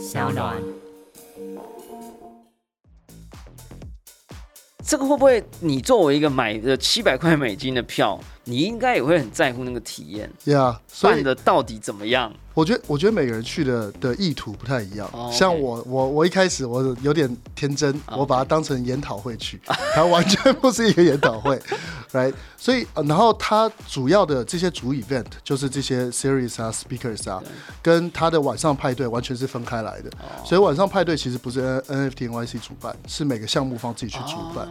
小暖。这个会不会你作为一个买的七百块美金的票，你应该也会很在乎那个体验，呀，所办以的到底怎么样？我觉得，我觉得每个人去的的意图不太一样。像我，我我一开始我有点天真，哦我把它当成研讨会去，它完全不是一个研讨会，right？所以，呃然后它主要的这些主 event 就是这些 series 啊、speakers 啊，跟它的晚上派对完全是分开来的。哦所以晚上派对其实不是 N NFT NYC 主办，是每个项目方自己去主办。哦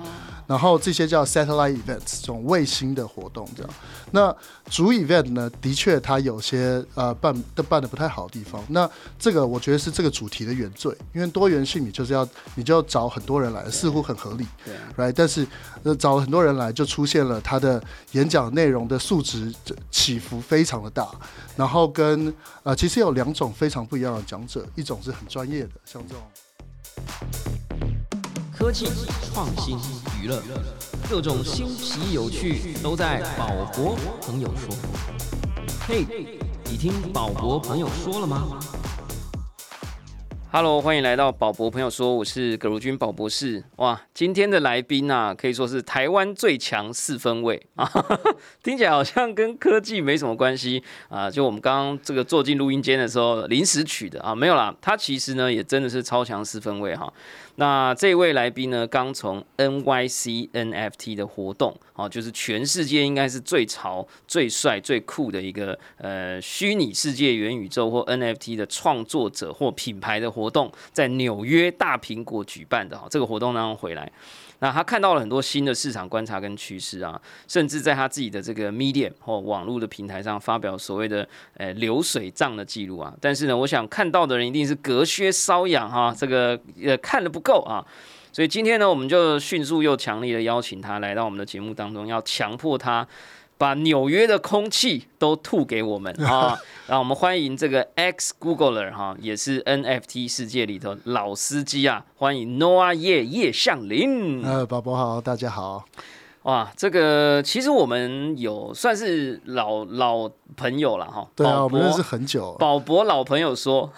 然后这些叫 satellite events，这种卫星的活动这样。那主 event 呢，的确它有些呃办的办的不太好的地方。那这个我觉得是这个主题的原罪，因为多元性你就是要你就要找很多人来，似乎很合理对，right？但是呃找了很多人来，就出现了他的演讲内容的素质起伏非常的大，然后跟呃其实有两种非常不一样的讲者，一种是很专业的，像这种。科技、创新、娱乐，各种新奇有趣都在宝博朋友说。嘿，你听宝博朋友说了吗？Hello，欢迎来到宝博朋友说，我是葛如君宝博士。哇，今天的来宾啊，可以说是台湾最强四分位啊，听起来好像跟科技没什么关系啊。就我们刚刚这个坐进录音间的时候临时取的啊，没有啦，他其实呢也真的是超强四分位哈。那这位来宾呢，刚从 NYC NFT 的活动，哦，就是全世界应该是最潮、最帅、最酷的一个呃虚拟世界元宇宙或 NFT 的创作者或品牌的活动，在纽约大苹果举办的哈，这个活动当中回来。那他看到了很多新的市场观察跟趋势啊，甚至在他自己的这个 Medium 或网络的平台上发表所谓的呃流水账的记录啊。但是呢，我想看到的人一定是隔靴搔痒哈，这个呃看的不够啊。所以今天呢，我们就迅速又强力的邀请他来到我们的节目当中，要强迫他把纽约的空气都吐给我们 啊！让我们欢迎这个 X Googler 哈，也是 NFT 世界里头老司机啊！欢迎 Noah 叶叶向林。呃，宝宝好，大家好。哇，这个其实我们有算是老老朋友了哈。对啊，我们认识很久。宝博老朋友说，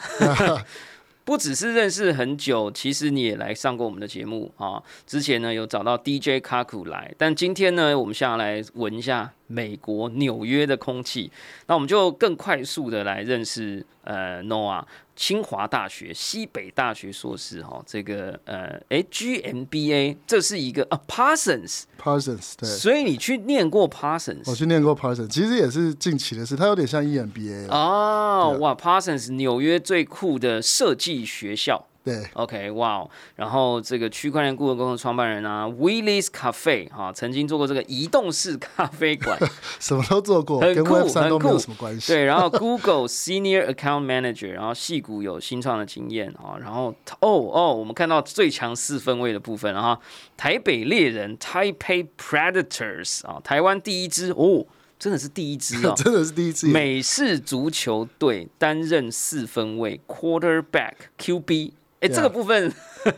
不只是认识很久，其实你也来上过我们的节目啊。之前呢有找到 DJ 卡库来，但今天呢我们下来闻一下美国纽约的空气，那我们就更快速的来认识呃 Noah。清华大学、西北大学硕士哈，这个呃，诶 GMBA 这是一个啊 Parsons，Parsons 对，所以你去念过 Parsons 我去念过 Parsons，其实也是近期的事，它有点像 EMBA 啦哦，对哇，Parsons 纽约最酷的设计学校。对，OK，哇、哦，然后这个区块链顾问公司创办人啊，Willis Cafe 哈、曾经做过这个移动式咖啡馆，什么都做过，很酷很酷什么关系。对，然后 Google Senior Account Manager，然后戏谷有新创的经验啊，然后哦哦，我们看到最强四分位的部分，然后台北猎人 Taipei Predators 啊，台湾第一支哦，真的是第一支哦，真的是第一支。美式足球队担任四分卫 quarterback QB。哎，这个部分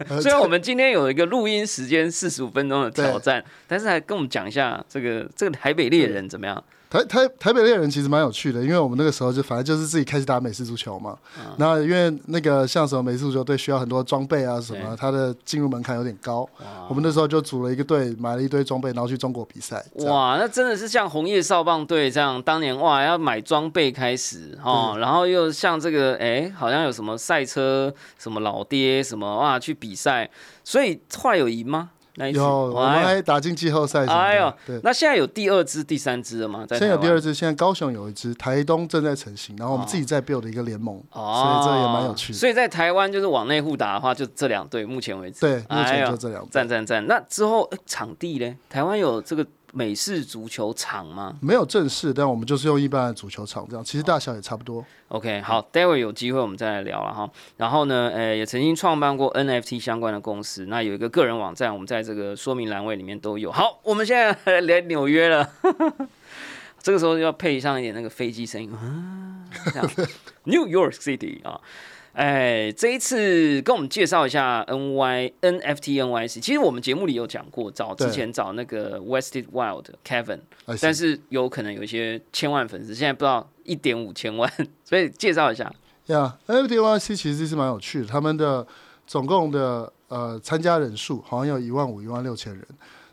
呃 虽然我们今天有一个录音时间四十五分钟的挑战，但是还跟我们讲一下这个这个台北猎人怎么样？台台台北猎人其实蛮有趣的，因为我们那个时候就反正就是自己开始打美式足球嘛。啊然后因为那个像什么美式足球队需要很多装备啊什么，它的进入门槛有点高。我们那时候就组了一个队，买了一堆装备，然后去中国比赛。哇，那真的是像红叶少棒队这样，当年哇要买装备开始哦，然后又像这个哎，好像有什么赛车什么老爹什么哇去比赛，所以后来有赢吗？那一次有我们还打进季后赛哎呦。对，那现在有第二支、第三支了吗？在现在有第二支，现在高雄有一支，台东正在成型，然后我们自己在 build 一个联盟，哦，所以这也蛮有趣的。所以在台湾就是往内互打的话，就这两队，目前为止。对，目前就这两支。赞赞赞！那之后、诶场地呢？台湾有这个美式足球场吗没有正式，但我们就是用一般的足球场这样，其实大小也差不多。？OK，好，待会有机会我们再来聊了哈。然后呢，呃，也曾经创办过 NFT 相关的公司，那有一个个人网站，我们在这个说明栏位里面都有。好，我们现在来 来纽约了。这个时候要配上一点那个飞机声音啊，这样 New York City 啊，哎，这一次跟我们介绍一下 N Y N F T N Y C。其实我们节目里有讲过，找之前找那个 Wested Wild Kevin，但是有可能有一些千万粉丝，现在不知道一点五千万，所以介绍一下。呀、NFT NYC 其实是蛮有趣的，他们的总共的呃参加人数好像有一万五、一万六千人，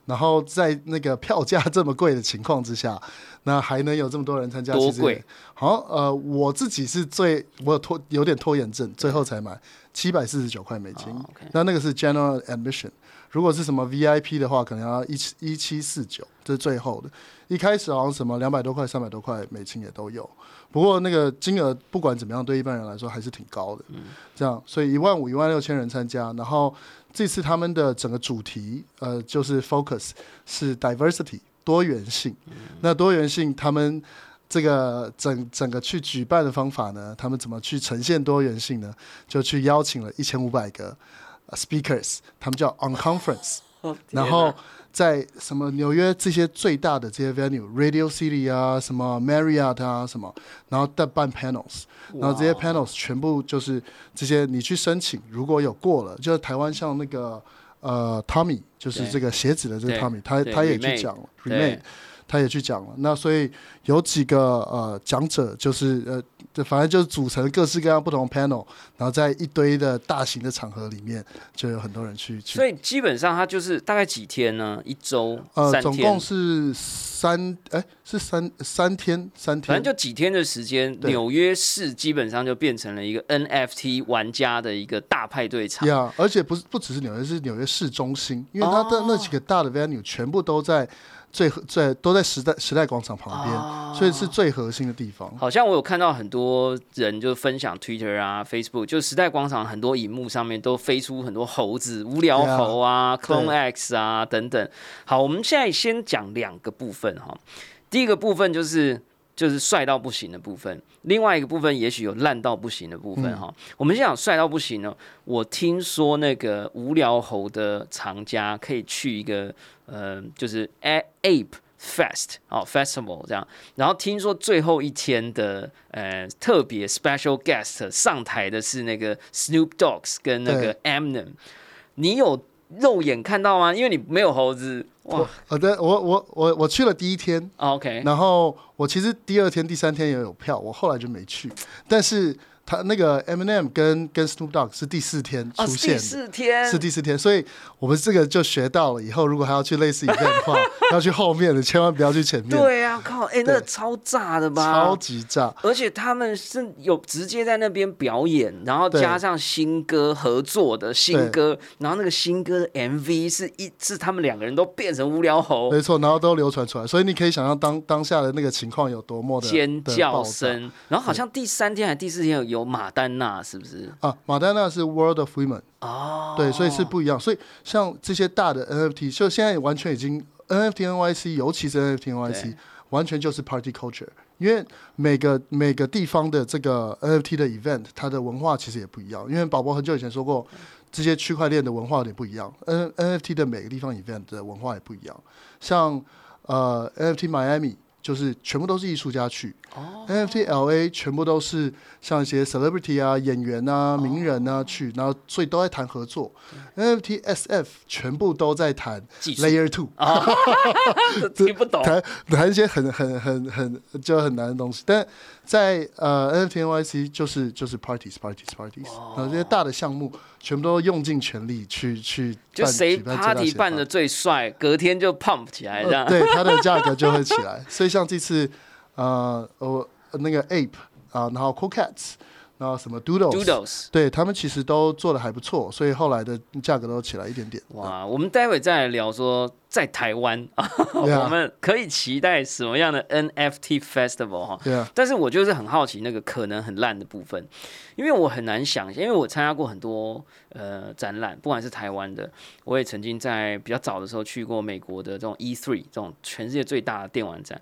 然后在那个票价这么贵的情况之下，那还能有这么多人参加，多贵？好呃我自己是最我有拖有点拖延症，最后才买七百四十九块美金，那那个是 General Admission。如果是什么 VIP 的话，可能要一七一七四九，这是最后的。一开始好像什么两百多块、三百多块美金也都有，不过那个金额不管怎么样，对一般人来说还是挺高的。这样，所以一万五、一万六千人参加，然后这次他们的整个主题，呃，就是 focus 是 diversity 多元性。那多元性，他们这个整整个去举办的方法呢，他们怎么去呈现多元性呢？就去邀请了一千五百个、呃 speakers，他们叫 on conference。然后在什么纽约这些最大的这些 venue，Radio City 啊，什么 Marriott 啊，什么，然后再办 panels，然后这些 panels 全部就是这些你去申请，如果有过了，就是台湾像那个呃 Tommy，就是这个鞋子的这个对 Tommy，他他也去讲了对 remade，他也去讲了。那所以有几个呃讲者，就是呃，这反正就是组成各式各样不同的 panel，然后在一堆的大型的场合里面，就有很多人去去所以基本上它就是大概几天呢？一周、呃，总共，是三，哎，是三三天，三天，反正就几天的时间，纽约市基本上就变成了一个 NFT 玩家的一个大派对场。呀而且不是不只是纽约，是纽约市中心，因为它的那几个大的 venue 全部都在最核最都在时代时代广场旁边，哦所以是最核心的地方。好像我有看到很多人就分享 Twitter 啊、Facebook，就时代广场很多荧幕上面都飞出很多猴子、无聊猴啊、Yeah，Clone X 啊等等。好，我们现在先讲两个部分哈。第一个部分就是就是帅到不行的部分，另外一个部分也许有烂到不行的部分哈。我们先讲帅到不行呢。我听说那个无聊猴的藏家可以去一个呃，就是 A Ape Fest 哦 Festival 这样，然后听说最后一天的呃特别 special guest 上台的是那个 Snoop Dogs 跟那个 Eminem，你有肉眼看到吗？因为你没有猴子哇。好的，我我我我去了第一天，哦 OK，然后我其实第二天、第三天也有票，我后来就没去。但是他那个 Eminem 跟跟 Snoop Dogg 是第四天哦，出现的，是第四天。是第四天，所以我们这个就学到了，以后如果还要去类似 event 的话，要去后面的，千万不要去前面，对啊，靠，哎、那个超炸的吧？超级炸。而且他们是有直接在那边表演，然后加上新歌合作的新歌，然后那个新歌的 MV 是一是他们两个人都变成无聊猴，没错，然后都流传出来，所以你可以想象当当下的那个情况有多么的尖叫声，然后好像第三天还第四天有有马丹娜，是不是？啊！马丹娜是 World of Women，哦，对，所以是不一样。所以像这些大的 NFT，就现在完全已经 NFT NYC，尤其是 NFT NYC，完全就是 Party Culture。因为每个每个地方的这个 NFT 的 event，它的文化其实也不一样。因为宝宝很久以前说过，这些区块链的文化有点不一样，N NFT 的每个地方 event 的文化也不一样。像呃 NFT Miami 就是全部都是艺术家去、n f t LA 全部都是像一些 celebrity 啊、演员啊、名人啊去，然后所以都在谈合作。NFT SF 全部都在谈 Layer Two，听不懂。谈谈一些很很很很就很难的东西，但在呃 NFT NYC 就是就是 parties parties parties，、然后这些大的项目全部都用尽全力去去办就谁 party 办的最帅，隔天就 pump 起来这样。呃，对它的价格就会起来。所以像这次呃我那个 Ape 啊、然后 Cool Cats，然后什么 Doodles。Doodles，对他们其实都做的还不错，所以后来的价格都起来一点点。哇，我们待会再来聊说在台湾我们可以期待什么样的 NFT festival 哈？对啊，但是我就是很好奇那个可能很烂的部分，因为我很难想象，因为我参加过很多呃展览，不管是台湾的，我也曾经在比较早的时候去过美国的这种 E3 这种全世界最大的电玩展。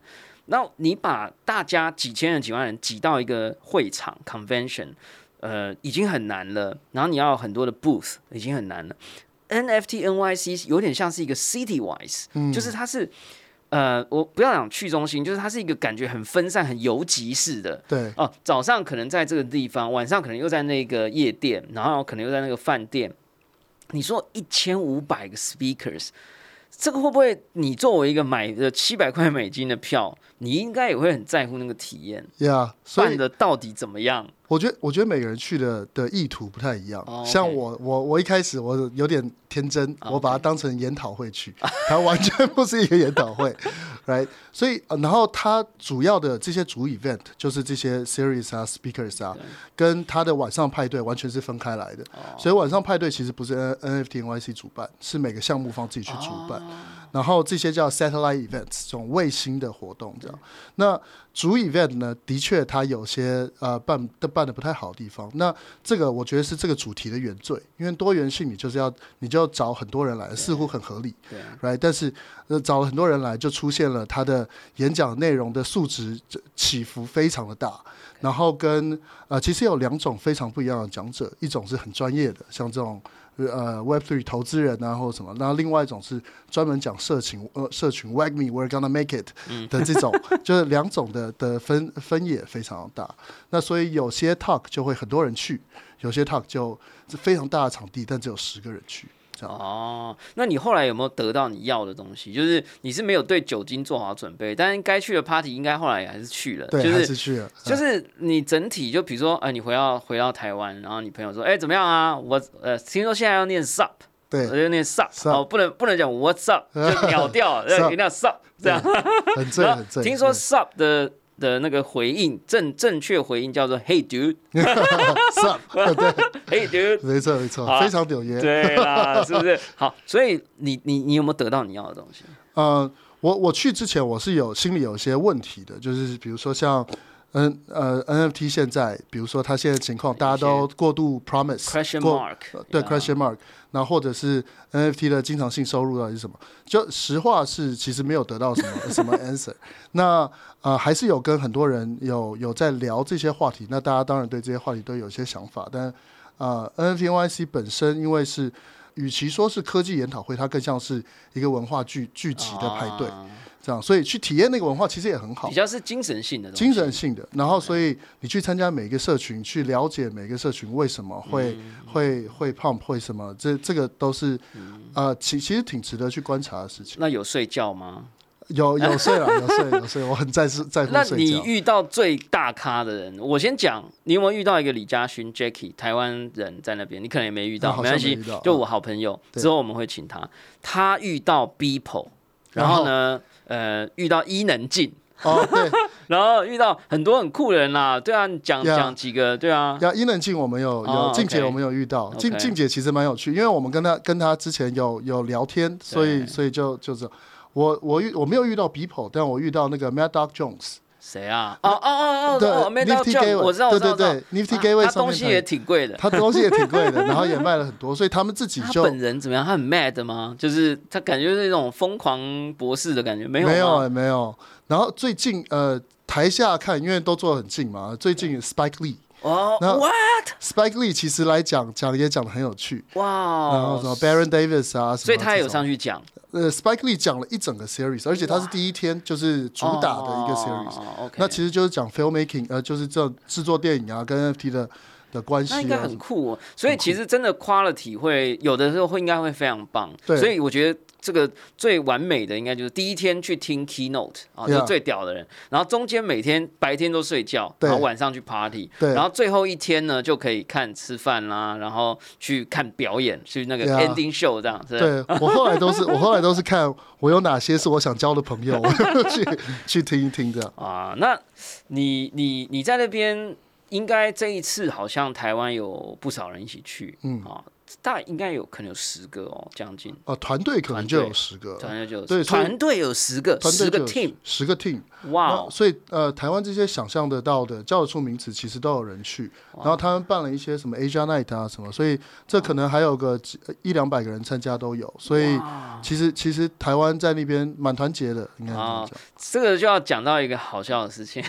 那你把大家几千人、几万人挤到一个会场 convention，呃，已经很难了，然后你要有很多的 booth，已经很难了。NFT NYC 有点像是一个 city wise，、就是它是呃，我不要讲去中心，就是它是一个感觉很分散、很游集式的。对哦，早上可能在这个地方，晚上可能又在那个夜店，然后可能又在那个饭店。你说一千五百个 speakers，这个会不会你作为一个买的七百块美金的票，你应该也会很在乎那个体验，办的到底怎么样？我觉得，我觉得每个人去的的意图不太一样。像我，我我一开始我有点天真，哦我把它当成研讨会去，它完全不是一个研讨会，right？所以，呃然后它主要的这些主 event 就是这些 series 啊、speakers 啊，跟它的晚上派对完全是分开来的。哦所以晚上派对其实不是 N NFT NYC 主办，是每个项目方自己去主办。哦然后这些叫 satellite events，这种卫星的活动这样。那主 event 呢，的确它有些呃办的办的不太好的地方。那这个我觉得是这个主题的原罪，因为多元性你就是要你就要找很多人来，似乎很合理对，right？但是呃找了很多人来，就出现了他的演讲内容的素质这起伏非常的大。然后跟呃，其实有两种非常不一样的讲者，一种是很专业的，像这种呃 Web Three 投资人啊或者什么，然后另外一种是专门讲社群呃社群 Wag Me We're Gonna Make It 的这种，就是两种的的分分野非常大。那所以有些 talk 就会很多人去，有些 talk 就是非常大的场地，但只有十个人去。这样哦，那你后来有没有得到你要的东西？就是你是没有对酒精做好准备，但是该去的 party 应该后来也还是去了，对，就是还是去了，就是你整体就比如说，呃，你回到回到台湾，然后你朋友说，哎、怎么样啊？我呃，听说现在要念 sup，对我，就念 sup，sup 哦，不能不能讲 what's up，就秒掉，要 sup 一定要 sup 这样。很醉 然后很正。听说 sup 的的那个回应正正确回应叫做 Hey dude，Hey Sup，对，dude，没错没错，啊非常纽约。对啦，是不是？好，所以你你你有没有得到你要的东西？呃，我我去之前我是有心里有一些问题的，就是比如说像。N 呃 NFT 现在，比如说它现在情况，大家都过度 promise Question mark，呃对 question mark，然后或者是 NFT 的经常性收入到底是什么？就实话是其实没有得到什么 什么 answer。那呃还是有跟很多人有有在聊这些话题，那大家当然对这些话题都有一些想法，但呃 NFT NYC 本身因为是与其说是科技研讨会，它更像是一个文化聚聚集的派对，啊这样，所以去体验那个文化其实也很好比。较是精神性的精神性的，然后所以你去参加每一个社群，去了解每个社群为什么会、嗯会会 pump 会什么，这这个都是、呃其其实挺值得去观察的事情。那有睡觉吗？有有睡了，有睡 有睡，我很在乎在乎那睡觉。你遇到最大咖的人，我先讲，你有没有遇到一个李嘉勋 Jacky 台湾人在那边？你可能也没遇到，没关系就我好朋友，对之后我们会请他。他遇到 b e o p l e 然后呢，呃，遇到伊能静，哦，对，然后遇到很多很酷的人啦，对啊，你讲讲几个，对啊，要，伊能静我们有哦有静姐我们有遇到。静静姐其实蛮有趣，因为我们跟她跟她之前有有聊天，所以所以就就是我我遇我没有遇到 People，但我遇到那个 Mad Dog Jones，谁啊？哦哦哦哦对哦，没到 Nifty Gateway，我知道，我知道，对对对，Nifty 啊 Gateway 他东西也挺贵的。他东西也挺贵的，然后也卖了很多，所以他们自己就本人怎么样？他很 mad 吗？就是他感觉是那种疯狂博士的感觉，没有没有没有。然后最近呃台下看，因为都坐得很近嘛，最近 Spike Lee。哦那，what？Spike Lee 其实来讲讲也讲的很有趣，哇然后什么 Baron Davis 啊，什么所以他也有上去讲呃，Spike Lee 讲了一整个 series，而且他是第一天就是主打的一个 series。那其实就是讲 filmmaking，呃，就是这种制作电影啊跟 NFT 的的关系那应该啊。很酷哦。所以其实真的 quality 会有的时候会应该会非常棒。对所以我觉得这个最完美的应该就是第一天去听 keynote 啊，就是最屌的人。然后中间每天白天都睡觉，然后晚上去 party，对然后最后一天呢就可以看吃饭啦，然后去看表演，去那个 ending show 这样。是对我后来都是 我后来都是看我有哪些是我想交的朋友，去去听一听这样。啊，那你你你在那边应该这一次好像台湾有不少人一起去，嗯啊，大概应该有可能有十个哦，将近哦，团队可能就有十个，团队就有对团队有十个，十个 team，十个 team。哇，所以呃，台湾这些想象得到的叫得出名词，其实都有人去。然后他们办了一些什么 Asia Night 啊什么，所以这可能还有个几一两百个人参加都有。所以其实其实台湾在那边蛮团结的，应该这样讲。这个就要讲到一个好笑的事情，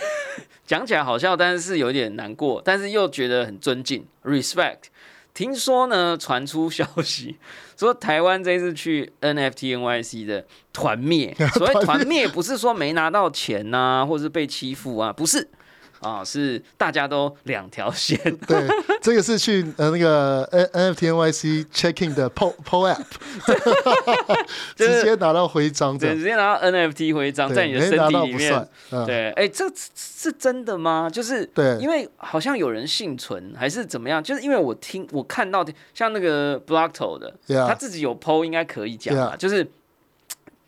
讲起来好笑，但是有点难过，但是又觉得很尊敬，respect。听说呢，传出消息 说台湾这次去 NFT NYC 的 团灭，所谓团灭不是说没拿到钱呐、或是被欺负啊，不是，啊，是大家都两条线。对，这个是去呃那个 N N F T N Y C checking 的 PO PO app，就是直接拿到徽章对，直接拿到 NFT 徽章在你的身体里面。。嗯，对，哎，这是真的吗？就是对因为好像有人幸存还是怎么样？就是因为我听我看到像那个 Blockto 的，Yeah 他自己有 PO 应该可以讲吧？Yeah 就是。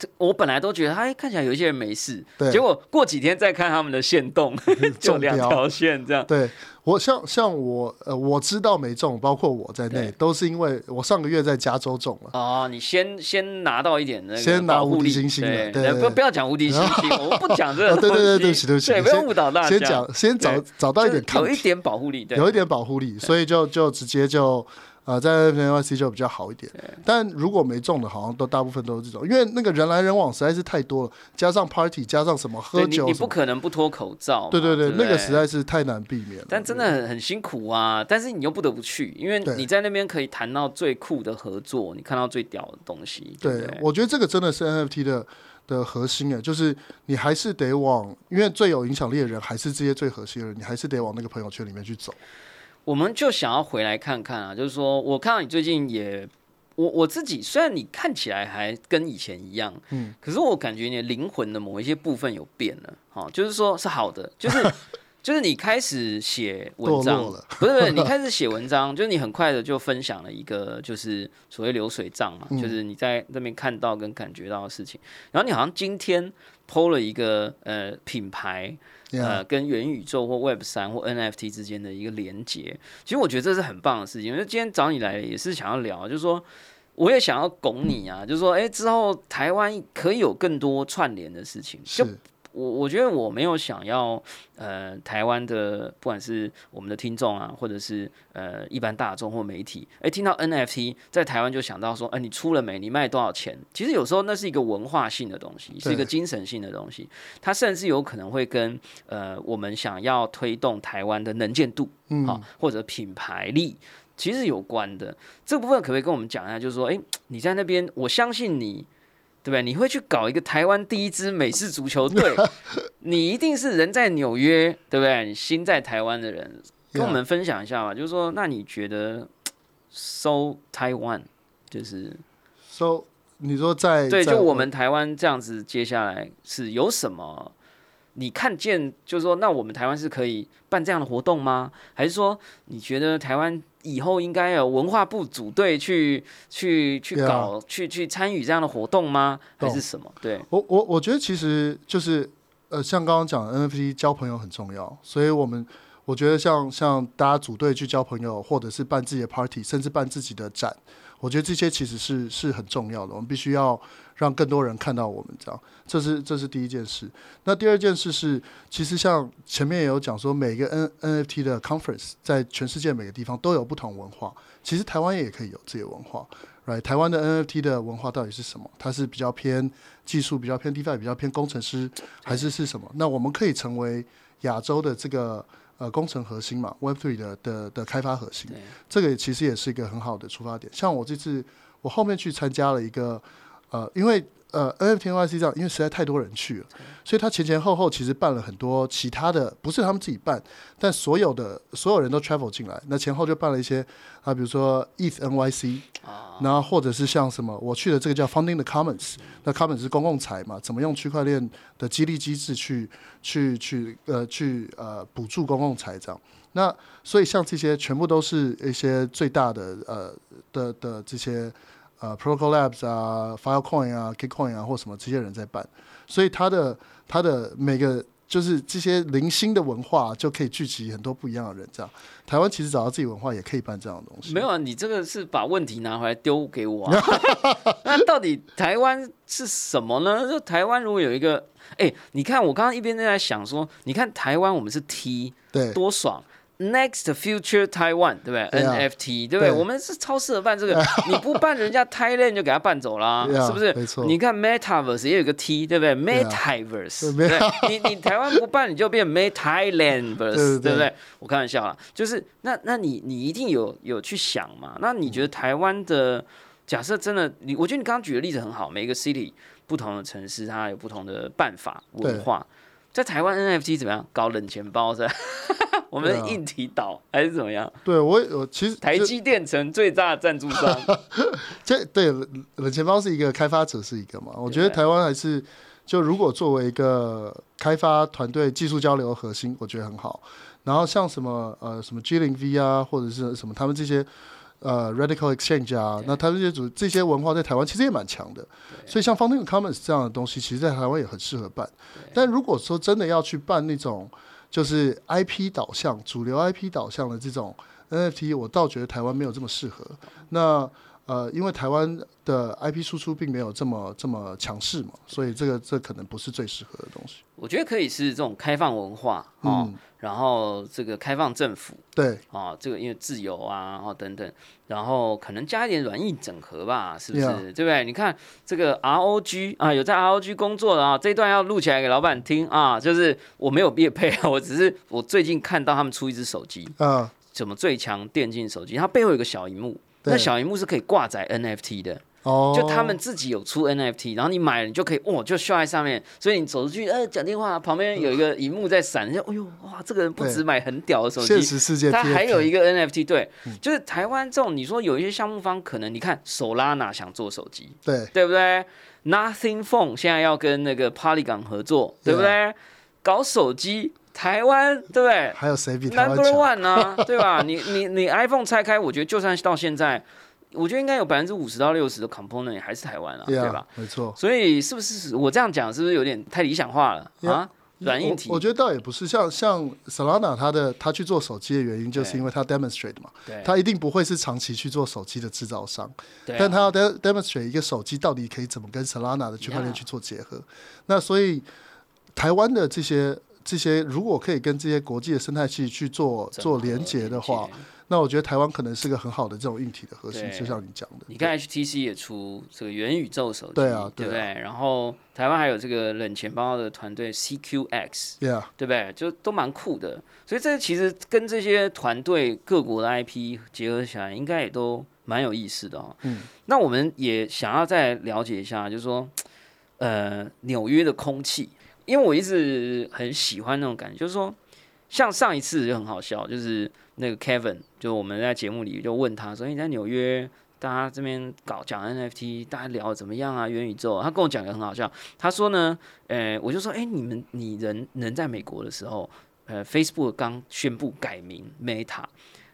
这我本来都觉得，哎，看起来有一些人没事，对。结果过几天再看他们的线动，就两条线这样。对我像像我呃我知道没中，包括我在内，都是因为我上个月在加州中了。哦，你先先拿到一点那个先拿无敌星星的对不不要讲无敌星星，我不讲这个 哦对对对对不起对不起对，不要先误导大家。先讲，先找找到一点有一点保护力，对，有一点保护力，所以就就直接就呃在 N Y C 就比较好一点。但如果没中的，好像都大部分都是这种，因为那个人来人往实在是太多了，加上 party，加上什么喝酒你你不可能不脱口罩嘛，对对对，不那个实在是太难避免了。但真的很很辛苦啊！但是你又不得不去，因为你在那边可以谈到最酷的合作，你看到最屌的东西，对我觉得这个真的是 NFT 的的核心诶，就是你还是得往，因为最有影响力的人还是这些最核心的人，你还是得往那个朋友圈里面去走。我们就想要回来看看啊，就是说我看到你最近也，我我自己虽然你看起来还跟以前一样，嗯，可是我感觉你的灵魂的某一些部分有变了，哦，就是说是好的，就是 就是你开始写文章了，不是不是，你开始写文章，就是你很快的就分享了一个就是所谓流水账嘛，嗯。就是你在那边看到跟感觉到的事情，然后你好像今天 PO 了一个呃品牌。呃跟元宇宙或 Web 三或 NFT 之间的一个连接，其实我觉得这是很棒的事情。因为今天找你来也是想要聊，就是说我也想要拱你啊，就是说，哎、之后台湾可以有更多串联的事情。就是我我觉得我没有想要呃台湾的不管是我们的听众啊，或者是呃一般大众或媒体，哎、听到 NFT 在台湾就想到说，哎、你出了没？你卖多少钱？其实有时候那是一个文化性的东西，是一个精神性的东西，它甚至有可能会跟呃我们想要推动台湾的能见度，嗯好、或者品牌力。其实有关的这部分，可不可以跟我们讲一下？就是说，哎、你在那边，我相信你，对不对？你会去搞一个台湾第一支美式足球队，你一定是人在纽约，对不对？你心在台湾的人，跟我们分享一下吧。就是说，那你觉得 “so Taiwan” 就是，So 你说在对，就我们台湾这样子，接下来是有什么？你看见就是说，那我们台湾是可以办这样的活动吗？还是说，你觉得台湾以后应该有文化部组队去去去 Yeah 搞去去参与这样的活动吗？还是什么？对，我我我觉得其实就是呃，像刚刚讲的 NFT 交朋友很重要，所以我们我觉得像像大家组队去交朋友，或者是办自己的 party，甚至办自己的展，我觉得这些其实是是很重要的。我们必须要让更多人看到我们，这样，这是这是第一件事。那第二件事是，其实像前面也有讲说，每个 N NFT 的 conference 在全世界每个地方都有不同文化，其实台湾也可以有自己的文化。right？台湾的 NFT 的文化到底是什么？它是比较偏技术，比较偏 DeFi，比较偏工程师，还是是什么？那我们可以成为亚洲的这个呃工程核心嘛，Web3 的的的开发核心，这个其实也是一个很好的出发点。像我这次，我后面去参加了一个呃，因为呃 NFT NYC 这样，因为实在太多人去了，所以他前前后后其实办了很多其他的，不是他们自己办，但所有的所有人都 travel 进来，那前后就办了一些啊，比如说 ETH NYC，然后或者是像什么，我去的这个叫 Funding the Commons，那 Commons 是公共财嘛，怎么用区块链的激励机制去去去呃去呃补助公共财这样。那所以像这些全部都是一些最大的呃的的这些呃 Protocol Labs 啊、Filecoin 啊、Kitcoin 啊或什么这些人在办，所以他的他的每个就是这些零星的文化就可以聚集很多不一样的人这样。台湾其实找到自己文化也可以办这样的东西。没有啊，你这个是把问题拿回来丢给我、啊。那到底台湾是什么呢？就台湾如果有一个，哎、你看我刚刚一边在想说，你看台湾我们是 T，对多爽。Next Future Taiwan，对不对？NFT，对不对？我们是超适合办这个，你不办人家 Thailand 就给他办走啦，对啊是不是？没错你看 Metaverse 也有个 T，对不对？Metaverse，对你你台湾不办，你就变 Metalandverse，对对对不对？我开玩笑啦，就是那那你你一定有有去想嘛？那你觉得台湾的假设真的，你我觉得你刚刚举的例子很好，每个 city 不同的城市它有不同的办法文化。在台湾 NFT 怎么样？搞冷钱包是吧？我们硬体岛还是怎么样？对我我其实台积电成最大的赞助商，这对冷冷钱包是一个开发者是一个嘛？我觉得台湾还是就如果作为一个开发团队技术交流核心，我觉得很好。然后像什么呃什么 G 零 V 啊，或者是什么他们这些呃 Radical Exchange 啊，那他们这些组这些文化在台湾其实也蛮强的。所以像 Founding Commons 这样的东西，其实在台湾也很适合办。但如果说真的要去办那种就是 IP 导向、主流 IP 导向的这种 NFT，我倒觉得台湾没有这么适合。那呃，因为台湾的 IP 输出并没有这么这么强势嘛，所以这个这可能不是最适合的东西。我觉得可以是这种开放文化哦，嗯然后这个开放政府对啊、这个因为自由啊，然后等等，然后可能加一点软硬整合吧，是不是对不对？你看这个 ROG 啊，有在 ROG 工作的啊，这一段要录起来给老板听啊，就是我没有业配啊，我只是我最近看到他们出一只手机，啊、什么最强电竞手机，它背后有个小荧幕，对那小荧幕是可以挂载 NFT 的。哦，就他们自己有出 NFT，然后你买了你就可以哦，就秀在上面，所以你走出去，呃，讲电话，旁边有一个荧幕在闪，你就哎呦哇，这个人不止买很屌的手现机，实世界它还有一个 NFT，对，就是台湾这种，你说有一些项目方可能你看手拉哪想做手机，对。对不对？Nothing Phone 现在要跟那个 Polygon 合作，对不对？搞手机，台湾对不对？还有谁比台湾 n u m b e r one 呢、对吧？你 你你 iPhone 拆开，我觉得就算到现在，我觉得应该有百分之五十到六十的 component 还是台湾啊，对吧？没错。所以是不是我这样讲是不是有点太理想化了啊？软硬体我，我觉得倒也不是，像像 Solana 他的他去做手机的原因，就是因为他 demonstrate 嘛，对，他一定不会是长期去做手机的制造商，對啊但他要 de- demonstrate 一个手机到底可以怎么跟 Solana 的区块链去做结合。那所以台湾的这些这些，如果可以跟这些国际的生态系去做做连接的话，那我觉得台湾可能是个很好的这种硬体的核心，就像你讲的。你看 HTC 也出这个元宇宙手机，对啊对不对对？然后台湾还有这个冷钱包的团队 CQX，，Yeah，对不对？就都蛮酷的。所以这其实跟这些团队各国的 IP 结合起来，应该也都蛮有意思的哦。嗯，那我们也想要再了解一下，就是说，呃，纽约的空气，因为我一直很喜欢那种感觉，就是说，像上一次就很好笑，就是那个 Kevin，就我们在节目里就问他说：“你在纽约，大家这边搞讲 NFT，大家聊得怎么样啊？元宇宙？”他跟我讲的很好笑，他说呢，呃，我就说，哎、你们你人人在美国的时候，呃，Facebook 刚宣布改名 Meta。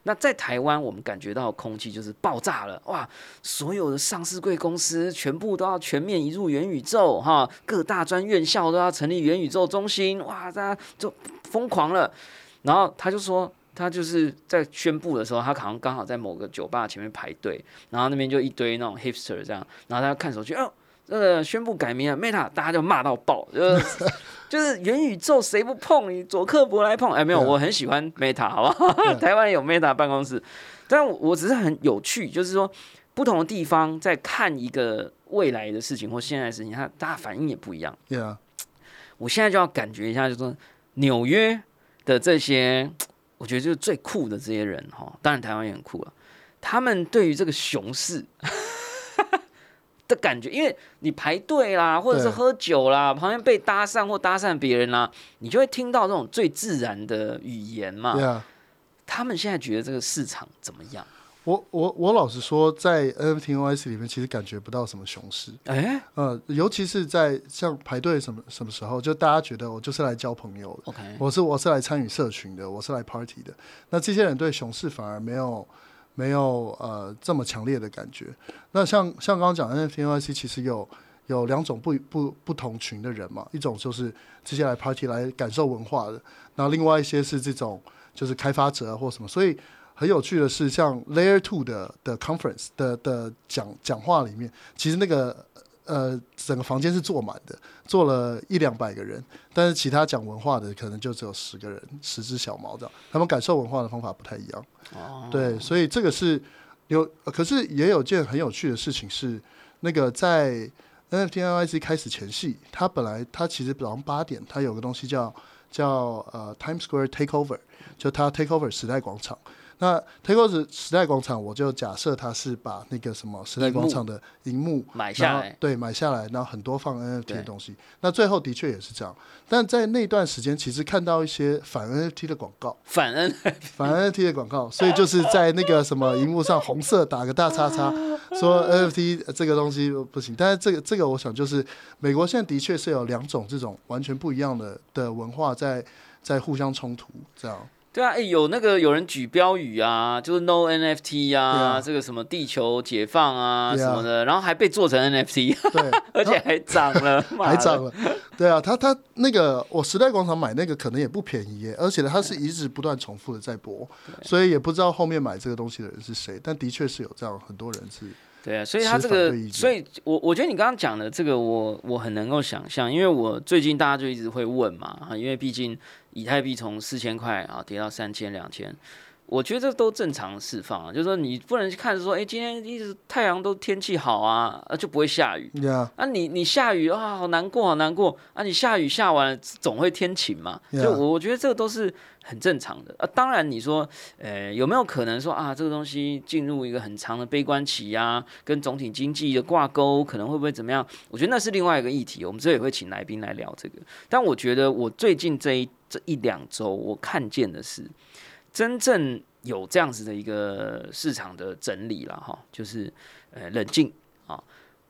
那在台湾，我们感觉到空气就是爆炸了，哇！所有的上市贵公司全部都要全面移入元宇宙，哈，各大专院校都要成立元宇宙中心，哇，大家就疯狂了。然后他就说，他就是在宣布的时候，他好像刚好在某个酒吧前面排队，然后那边就一堆那种 hipster 这样，然后他看手机，哦，这个宣布改名了 Meta，大家就骂到爆，就是 就是元宇宙谁不碰？你佐克伯来碰？哎，没有，对啊我很喜欢 Meta，好不好？台湾有 Meta 办公室，但我我只是很有趣，就是说不同的地方在看一个未来的事情或现在的事情，他大家反应也不一样。Yeah，我现在就要感觉一下，就是说纽约的这些，我觉得就是最酷的这些人哈，当然台湾也很酷了。他们对于这个熊市的感觉，因为你排队啦，或者是喝酒啦，旁边被搭讪或搭讪别人啦，你就会听到这种最自然的语言嘛。他们现在觉得这个市场怎么样？我我我老实说，在 NFT OS 里面，其实感觉不到什么熊市。哎、呃，尤其是在像排队什么什么时候，就大家觉得我就是来交朋友的，o k 我是我是来参与社群的，我是来 party 的。那这些人对熊市反而没有没有呃这么强烈的感觉。那像像刚刚讲的 NFT NYC，其实有有两种不不不同群的人嘛，一种就是这些来 party 来感受文化的，然后另外一些是这种就是开发者啊或什么，所以。很有趣的是，像 Layer Two 的的 conference 的的讲讲话里面，其实那个呃整个房间是坐满的，坐了一两百个人，但是其他讲文化的可能就只有十个人，十只小猫这样。他们感受文化的方法不太一样。哦，对，所以这个是有，呃可是也有件很有趣的事情是，那个在 NFT NYC 开始前夕，它本来它其实早上八点，它有个东西叫叫呃 Times Square Takeover，就它 Takeover 时代广场。那 Takeover 时代广场，我就假设它是把那个什么时代广场的荧幕买下来，对，买下来，然后很多放 NFT 的东西。那最后的确也是这样，但在那段时间，其实看到一些反 NFT 的广告，反 N 反 NFT 的广告，所以就是在那个什么荧幕上红色打个大叉叉，说 NFT 这个东西不行。但是这个这个，我想就是美国现在的确是有两种这种完全不一样的的文化在在互相冲突，这样。对啊，哎、有那个有人举标语啊，就是 No NFT 啊，这个什么地球解放啊什么的，然后还被做成 NFT，对，而且还涨了，还涨了，对啊，他他那个我时代广场买那个可能也不便宜耶，而且他是一直不断重复的在播，所以也不知道后面买这个东西的人是谁，但的确是有这样很多人是，对啊，所以他这个所以我我觉得你刚刚讲的这个我，我很能够想象，因为我最近大家就一直会问嘛，啊，因为毕竟以太币从四千块啊跌到三千、两千，我觉得这都正常释放啊，就是说你不能去看说，哎、今天一直太阳都天气好啊，啊就不会下雨。呀、啊你，你下雨啊，好难过，好难过啊！你下雨下完了，总会天晴嘛。就我我觉得这个都是很正常的啊。当然，你说，呃，有没有可能说啊，这个东西进入一个很长的悲观期呀、跟总体经济的挂钩，可能会不会怎么样？我觉得那是另外一个议题，我们之后也会请来宾来聊这个。但我觉得我最近这一这一两周，我看见的是真正有这样子的一个市场的整理了哈，就是呃冷静啊，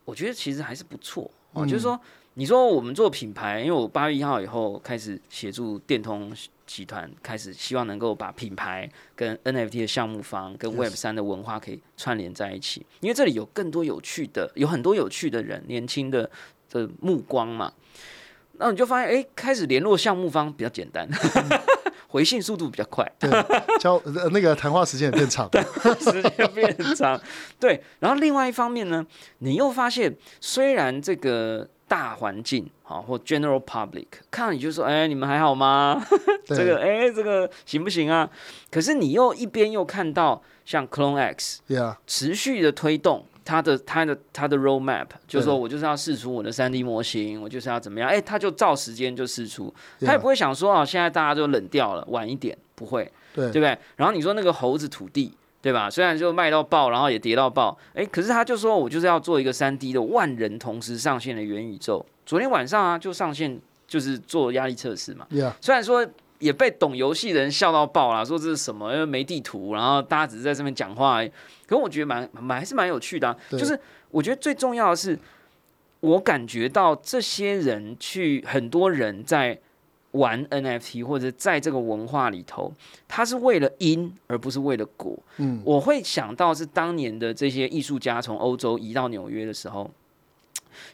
我觉得其实还是不错哦。就是说，你说我们做品牌，因为我八月一号以后开始协助电通集团，开始希望能够把品牌跟 NFT 的项目方跟 Web 三的文化可以串联在一起，因为这里有更多有趣的，有很多有趣的人，年轻的的目光嘛。那你就发现，哎、开始联络项目方比较简单，回信速度比较快。对，交呃那个谈话时间也变长，时间变长。对，然后另外一方面呢，你又发现，虽然这个大环境啊或 general public 看到你就说，哎，你们还好吗？对 这个哎，这个行不行啊？可是你又一边又看到像 Clone X 呀持续的推动。它的他的他的 roadmap 就是说我就是要试出我的三 D 模型，我就是要怎么样？哎，他就照时间就试出，他也不会想说啊，现在大家都冷掉了，晚一点不会。对对不对？然后你说那个猴子土地，对吧？虽然就卖到爆，然后也跌到爆，哎，可是他就说我就是要做一个三 D 的万人同时上线的元宇宙。昨天晚上啊，就上线就是做压力测试嘛。虽然说也被懂游戏的人笑到爆啦，说这是什么？因为没地图，然后大家只是在这边讲话。可是我觉得蛮蛮还是蛮有趣的、啊，就是我觉得最重要的是，我感觉到这些人去很多人在玩 NFT 或者在这个文化里头，他是为了因而不是为了果。嗯我会想到是当年的这些艺术家从欧洲移到纽约的时候，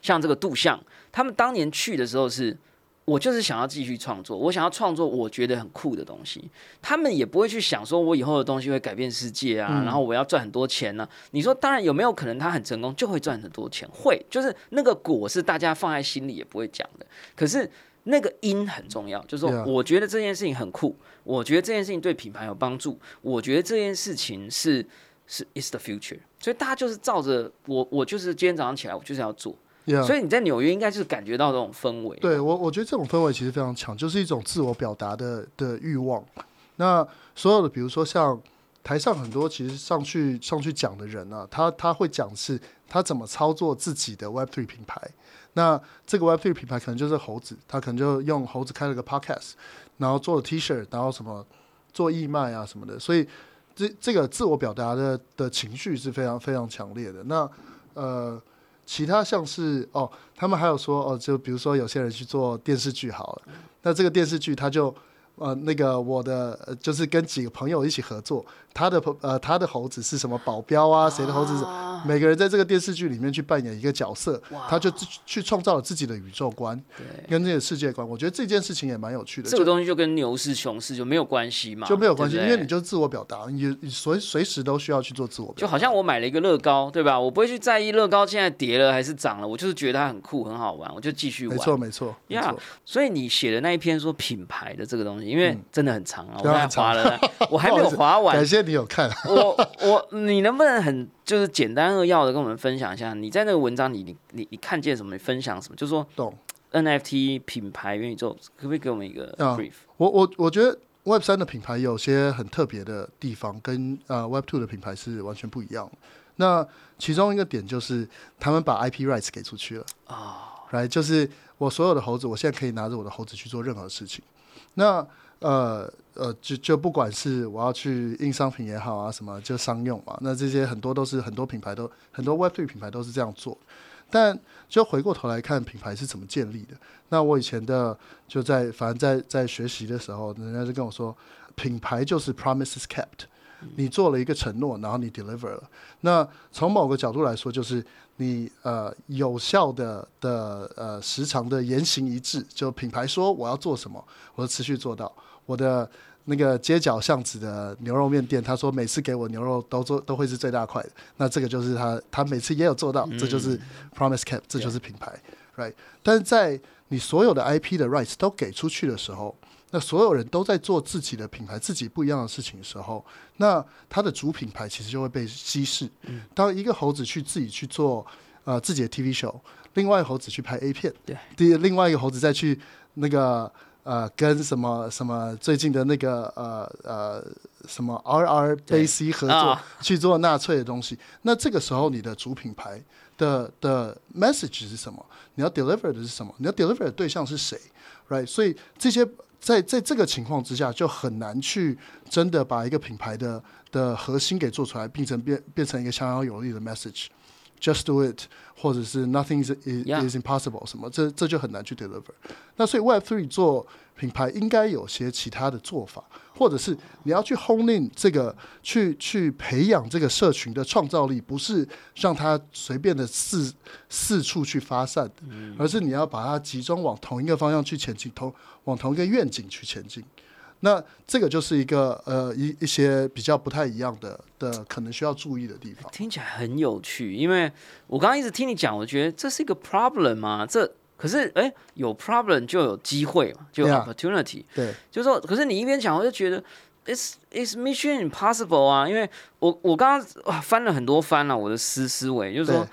像这个杜象，他们当年去的时候是。我就是想要继续创作，我想要创作我觉得很酷的东西。他们也不会去想说，我以后的东西会改变世界啊，嗯然后我要赚很多钱呢、你说，当然有没有可能他很成功就会赚很多钱？会，就是那个果是大家放在心里也不会讲的。可是那个因很重要，就是说我觉得这件事情很酷，我觉得这件事情对品牌有帮助，我觉得这件事情是是 is the future，所以大家就是照着我，我就是今天早上起来我就是要做。呀所以你在纽约应该是感觉到这种氛围。对我，我觉得这种氛围其实非常强，就是一种自我表达的的欲望。那所有的，比如说像台上很多其实上去上去讲的人啊，他他会讲是他怎么操作自己的 Web Three 品牌。那这个 Web Three 品牌可能就是猴子，他可能就用猴子开了个 Podcast，然后做了 T 恤，然后什么做义卖啊什么的。所以这这个自我表达的的情绪是非常非常强烈的。那呃。其他像是哦，他们还有说哦，就比如说有些人去做电视剧好了，那这个电视剧他就呃那个我的呃就是跟几个朋友一起合作，他的朋呃他的猴子是什么保镖啊，谁的猴子是，啊每个人在这个电视剧里面去扮演一个角色，他就自去创造了自己的宇宙观对，跟这个世界观。我觉得这件事情也蛮有趣的，这个东西就跟牛市、熊市就没有关系嘛，就没有关系，因为你就自我表达，你你随随时都需要去做自我表达。就好像我买了一个乐高，对吧？我不会去在意乐高现在跌了还是涨了，我就是觉得它很酷、很好玩，我就继续玩。没错没错没呀错，所以你写的那一篇说品牌的这个东西，因为真的很长啊，我才划了，我还没有 划完感。谢你有看。我我你能不能很就是简单扼要的跟我们分享一下，你在那个文章里你你你看见什么？你分享什么？就说懂 NFT 品牌元宇宙，可不可以给我们一个？我我我觉得 Web 三的品牌有些很特别的地方，跟呃 Web Two 的品牌是完全不一样的。那其中一个点就是他们把 IP rights 给出去了啊，right，就是我所有的猴子，我现在可以拿着我的猴子去做任何事情。那呃呃，就就不管是我要去印商品也好啊，什么就商用嘛，那这些很多都是很多品牌都很多 Web Three 品牌都是这样做。但就回过头来看品牌是怎么建立的。那我以前的就在反正在在学习的时候，人家就跟我说，品牌就是 promises kept。你做了一个承诺，然后你 deliver 了。那从某个角度来说，就是你呃有效的的呃时长的言行一致。就品牌说我要做什么，我持续做到。我的那个街角巷子的牛肉面店，他说每次给我牛肉都做都会是最大块的。那这个就是他他每次也有做到，这就是 promise kept，这就是品牌，right？但是在你所有的 IP 的 rights 都给出去的时候。那所有人都在做自己的品牌、自己不一样的事情的时候，那它的主品牌其实就会被稀释。当一个猴子去自己去做呃自己的 TV show，另外一个猴子去拍 A 片，对，第另外一个猴子再去那个呃跟什么什么最近的那个呃呃什么 R R B C 合作去做纳粹的东西，那这个时候你的主品牌的的 message 是什么？你要 deliver 的是什么？你要 deliver 的对象是谁？Right？所以这些。在在这个情况之下，就很难去真的把一个品牌的的核心给做出来，并成变变成一个强而有力的 message。Just do it，或者是 Nothing is is impossible 什么，这这就很难去 deliver。那所以 Web Three 做品牌应该有些其他的做法，或者是你要去 hone in 这个，去去培养这个社群的创造力，不是让它随便的四四处去发散的，而是你要把它集中往同一个方向去前进，同往同一个愿景去前进。那这个就是一个呃一一些比较不太一样的的可能需要注意的地方。听起来很有趣，因为我刚刚一直听你讲，我觉得这是一个 problem 吗？这可是哎，有 problem 就有机会嘛，就有 opportunity。对，就是说，可是你一边讲，我就觉得 it's it's mission impossible 啊，因为我我刚刚哇翻了很多翻了，我的思思维就是说。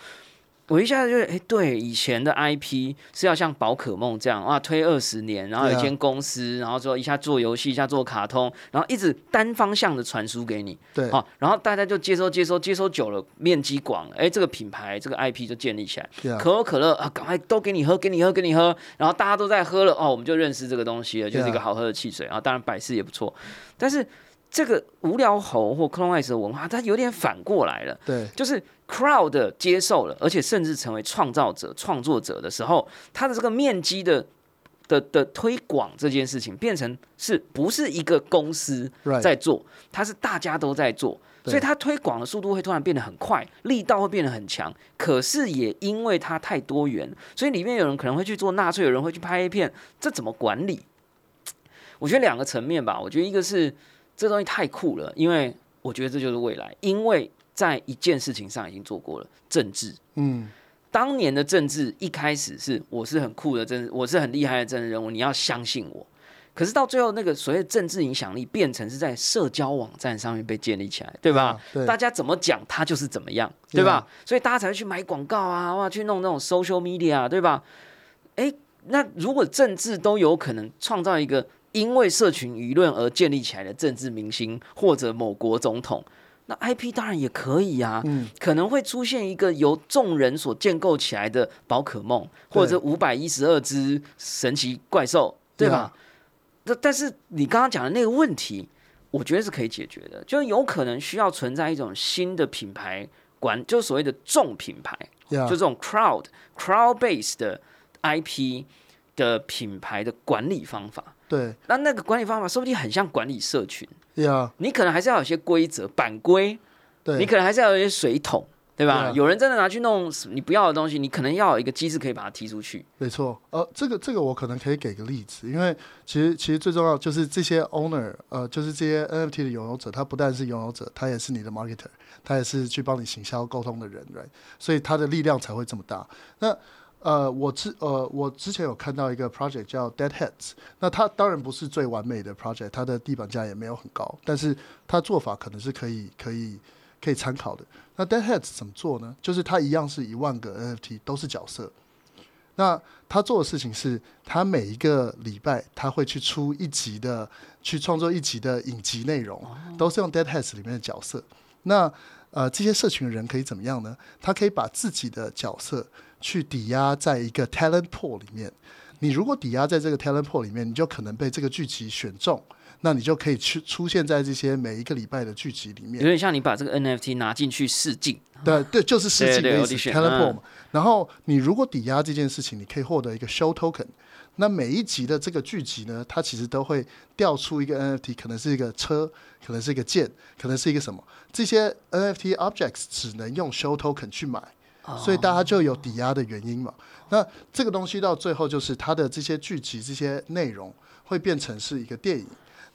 我一下子就哎，对，以前的 IP 是要像宝可梦这样啊，推二十年，然后有一间公司，然后说一下做游戏，一下做卡通，然后一直单方向的传输给你，对，好，然后大家就接收接收接收久了，面积广，哎，这个品牌这个 IP 就建立起来。可口可乐啊，赶快都给你喝，给你喝，给你喝，然后大家都在喝了，哦，我们就认识这个东西了，就是一个好喝的汽水啊。当然百事也不错，但是这个无聊猴或 Clone Ice 的文化，它有点反过来了，对，就是。crowd 接受了，而且甚至成为创造者、创作者的时候，它的这个面积的的的推广这件事情，变成是不是一个公司在做，它是大家都在做，所以它推广的速度会突然变得很快，力道会变得很强。可是也因为它太多元，所以里面有人可能会去做纳粹，有人会去拍 A 片，这怎么管理？我觉得两个层面吧。我觉得一个是这东西太酷了，因为我觉得这就是未来，因为。在一件事情上已经做过了政治，嗯，当年的政治一开始是我是很酷的政治，我是很厉害的政治人物，你要相信我。可是到最后，那个所谓政治影响力变成是在社交网站上面被建立起来，对吧？大家怎么讲，他就是怎么样，对吧？所以大家才会去买广告啊，哇，去弄那种 social media，对吧？哎，那如果政治都有可能创造一个因为社群舆论而建立起来的政治明星，或者某国总统。那 IP 当然也可以啊，嗯可能会出现一个由众人所建构起来的宝可梦，或者五百一十二只神奇怪兽，对吧？那但是你刚刚讲的那个问题，我觉得是可以解决的，就是有可能需要存在一种新的品牌管，就所谓的重品牌，就这种 crowd crowd base 的 IP 的品牌的管理方法。对，那那个管理方法说不定很像管理社群。对啊，你可能还是要有些规则、版规。对，你可能还是要有一些水桶，对吧？有人真的拿去弄你不要的东西，你可能要有一个机制可以把它踢出去。没错，呃，这个这个我可能可以给个例子，因为其实其实最重要就是这些 owner，呃，就是这些 NFT 的拥有者，他不但是拥有者，他也是你的 marketer，他也是去帮你行销沟通的人，right？所以他的力量才会这么大。那呃，我之呃，我之前有看到一个 project 叫 Dead Heads，那它当然不是最完美的 project，它的地板价也没有很高，但是它做法可能是可以可以可以参考的。那 Dead Heads 怎么做呢？就是它一样是一万个 NFT 都是角色，那他做的事情是，他每一个礼拜他会去出一集的，去创作一集的影集内容，都是用 Deadheads 里面的角色。那呃，这些社群人可以怎么样呢？他可以把自己的角色去抵押在一个 talent pool 里面。你如果抵押在这个 talent pool 里面，你就可能被这个剧集选中，那你就可以去出现在这些每一个礼拜的剧集里面有。点像你把这个 NFT 拿进去试镜，对对，就是试镜的意思 audition，talent pool。然后你如果抵押这件事情，你可以获得一个 show token。那每一集的这个剧集呢，它其实都会调出一个 NFT，可能是一个车，可能是一个剑，可能是一个什么。这些 NFT objects 只能用 show token 去买，所以大家就有抵押的原因嘛。那这个东西到最后就是它的这些剧集、这些内容会变成是一个电影。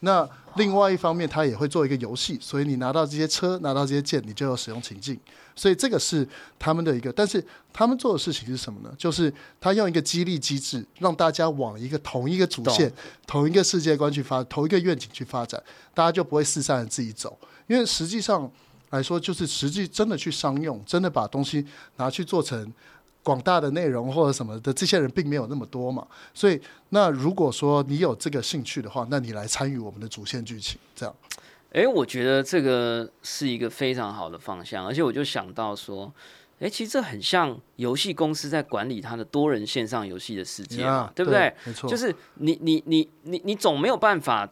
那另外一方面，它也会做一个游戏，所以你拿到这些车，拿到这些剑，你就有使用情境。所以这个是他们的一个，但是他们做的事情是什么呢？就是他用一个激励机制，让大家往一个同一个主线、同一个世界观去发，同一个愿景去发展，大家就不会四散的自己走。因为实际上来说，就是实际真的去商用，真的把东西拿去做成广大的内容或者什么的，这些人并没有那么多嘛。所以，那如果说你有这个兴趣的话，那你来参与我们的主线剧情，这样。哎，我觉得这个是一个非常好的方向，而且我就想到说，哎，其实这很像游戏公司在管理它的多人线上游戏的世界嘛 Yeah，对不对？？没错，就是你你你你你总没有办法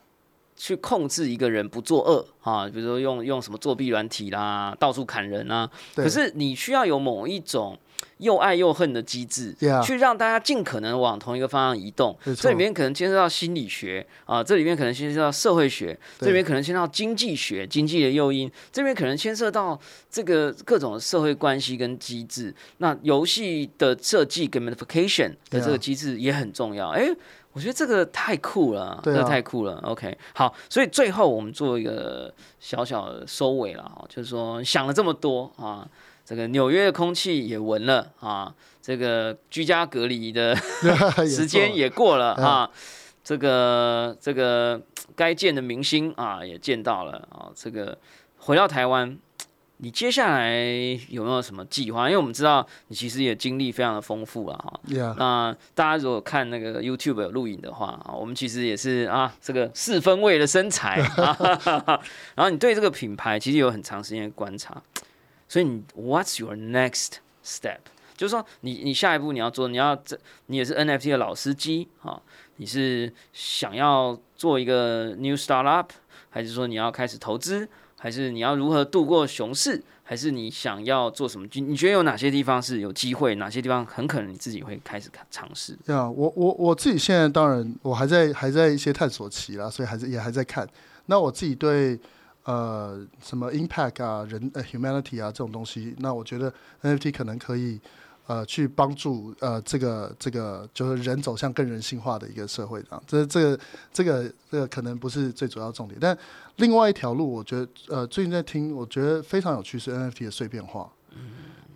去控制一个人不作恶啊，比如说用用什么作弊软体啦，到处砍人啊。可是你需要有某一种又爱又恨的机制 Yeah 去让大家尽可能往同一个方向移动。这里面可能牵涉到心理学啊，这里面可能牵涉到社会学，这对里面可能牵涉到经济学、经济的诱因，这边可能牵涉到这个各种社会关系跟机制。那游戏的设计 gamification 的这个机制也很重要。哎、我觉得这个太酷了，对啊这个太酷了。OK，好，所以最后我们做一个小小的收尾了哈，就是说想了这么多啊，这个纽约的空气也闻了啊，这个居家隔离的 时间也过了嗯啊，这个这个该见的明星啊也见到了啊，这个回到台湾。你接下来有没有什么计划？因为我们知道你其实也经历非常的丰富了哈那大家如果看那个 YouTube 有录影的话啊，我们其实也是啊，这个四分位的身材 啊，然后你对这个品牌其实有很长时间的观察，所以你 What's your next step？就是说你你下一步你要做，你要这你也是 NFT 的老司机啊，你是想要做一个 new startup，还是说你要开始投资，还是你要如何度过熊市？还是你想要做什么？你你觉得有哪些地方是有机会？哪些地方很可能你自己会开始尝试？对啊、我我我自己现在当然我还在还在一些探索期啦，所以还是也还在看。那我自己对呃什么 impact 啊、人呃 humanity 啊这种东西，那我觉得 NFT 可能可以呃去帮助呃这个这个就是人走向更人性化的一个社会这样。这这个这个这个可能不是最主要重点，但另外一条路，我觉得呃最近在听，我觉得非常有趣是 NFT 的碎片化。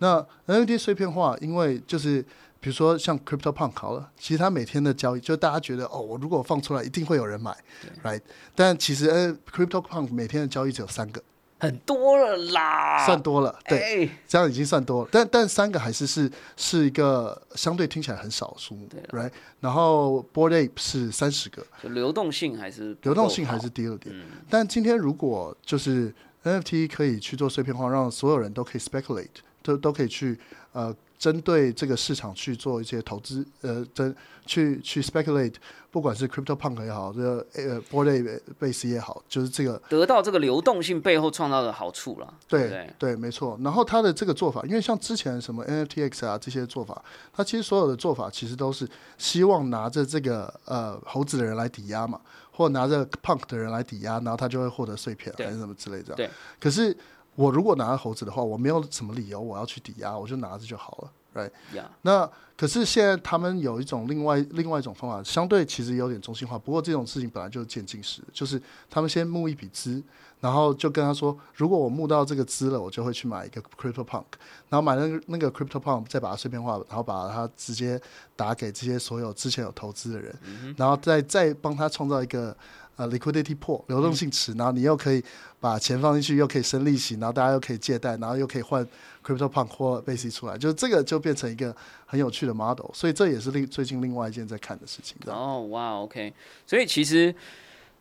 那 NFT 碎片化，因为就是比如说像 Crypto Punk 好了，其实它每天的交易，就大家觉得哦，我如果放出来，一定会有人买，right？但其实呃 Crypto Punk 每天的交易只有三个，很多了啦，算多了，对，哎这样已经算多了。但但三个还是是是一个相对听起来很少的数目对，right？然后 Board Ape 是三十个，流动性还是流动性还是低了点。嗯但今天如果就是 NFT 可以去做碎片化，让所有人都可以 speculate，都都可以去呃针对这个市场去做一些投资，呃，针去去 speculate，不管是 Crypto Punk 也好，这个呃 Board Ape Base 也好，就是这个得到这个流动性背后创造的好处了，对不对对？没错。然后他的这个做法，因为像之前什么 NFTX 啊这些做法，他其实所有的做法其实都是希望拿着这个呃猴子的人来抵押嘛，或拿着 Punk 的人来抵押，然后他就会获得碎片对还是什么之类这样。对。可是我如果拿着猴子的话，我没有什么理由我要去抵押，我就拿着就好了，right？呀，那可是现在他们有一种另外另外一种方法，相对其实有点中心化。不过这种事情本来就是渐进式，就是他们先募一笔资，然后就跟他说，如果我募到这个资了，我就会去买一个 Crypto Punk，然后买那个那个 Crypto Punk，再把它碎片化，然后把它直接打给这些所有之前有投资的人，然后再再帮他创造一个呃 liquidity pool 流动性池，然后你又可以把钱放进去，又可以生利息，然后大家又可以借贷，然后又可以换 crypto punk 或 basic 出来，就是这个就变成一个很有趣的 model，所以这也是另最近另外一件在看的事情。哦，哇，OK，所以其实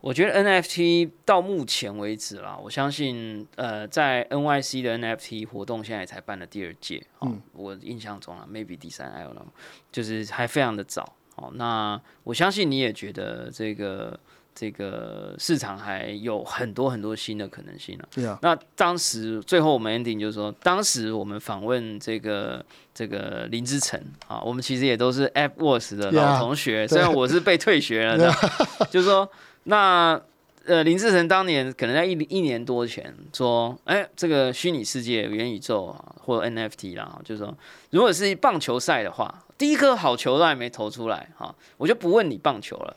我觉得 NFT 到目前为止啦，我相信呃，在 NYC 的 NFT 活动现在才办了第二届，哦，嗯我印象中啊，maybe 第三，I don't know，就是还非常的早。哦，那我相信你也觉得这个这个市场还有很多很多新的可能性啊。对啊，那当时最后我们 ending 就是说，当时我们访问这个这个林之晨啊，我们其实也都是 AppWorks 的老同学，对 虽然我是被退学了的，就是说那。呃，林志成当年可能在一一年多前说，哎、这个虚拟世界、元宇宙啊，或 NFT 啦，就是说，如果是棒球赛的话，第一颗好球都还没投出来哈，我就不问你棒球了。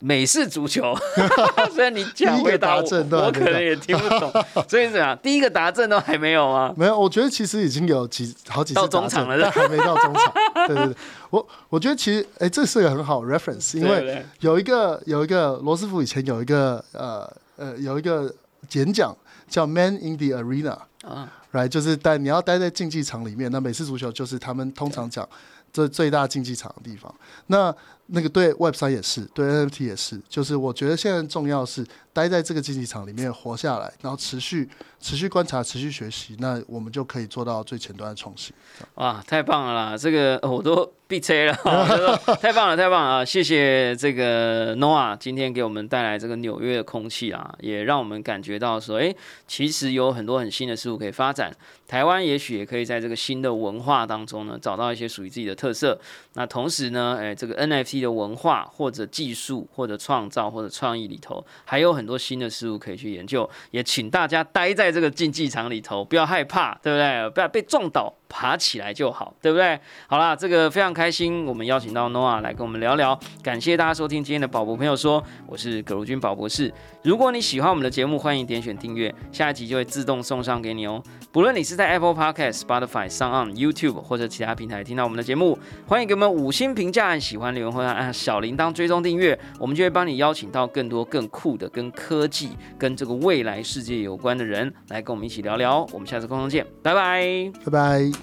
美式足球，虽然你讲第一个回答我，我可能也听不懂，所以怎样？第一个达阵都还没有吗？没有，我觉得其实已经有几好几次到中场了但还没到中场。对对对，我我觉得其实哎、这是个很好 reference，因为有一个有一个罗斯福以前有一个呃呃有一个演讲叫 Man in the Arena，啊，right，就是待你要待在竞技场里面。那美式足球就是他们通常讲这最大竞技场的地方。那那个对 Web 三也是，对 NFT 也是，就是我觉得现在重要是待在这个竞技场里面活下来，然后持续持续观察、持续学习，那我们就可以做到最前端的创新。哇，太棒了啦！这个、呃我都闭车了，太棒了，太棒了啊！谢谢这个 Noah 今天给我们带来这个纽约的空气啊，也让我们感觉到说，哎、其实有很多很新的事物可以发展。台湾也许也可以在这个新的文化当中呢，找到一些属于自己的特色。那同时呢，哎、这个 NFT 的文化或者技术或者创造或者创意里头，还有很多新的事物可以去研究。也请大家待在这个竞技场里头，不要害怕，对不对？不要被撞倒，爬起来就好，对不对？好啦，这个非常开心，我们邀请到 Noah 来跟我们聊聊。感谢大家收听今天的宝博朋友说，我是葛如君宝博士。如果你喜欢我们的节目，欢迎点选订阅，下一集就会自动送上给你哦。不论你是在 Apple Podcast、Spotify、上 o n YouTube 或者其他平台听到我们的节目，欢迎给我们五星评价，按喜欢留言或按小铃铛追踪订阅，我们就会帮你邀请到更多更酷的、跟科技、跟这个未来世界有关的人来跟我们一起聊聊。我们下次空中见，拜拜。拜拜。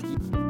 Thank you.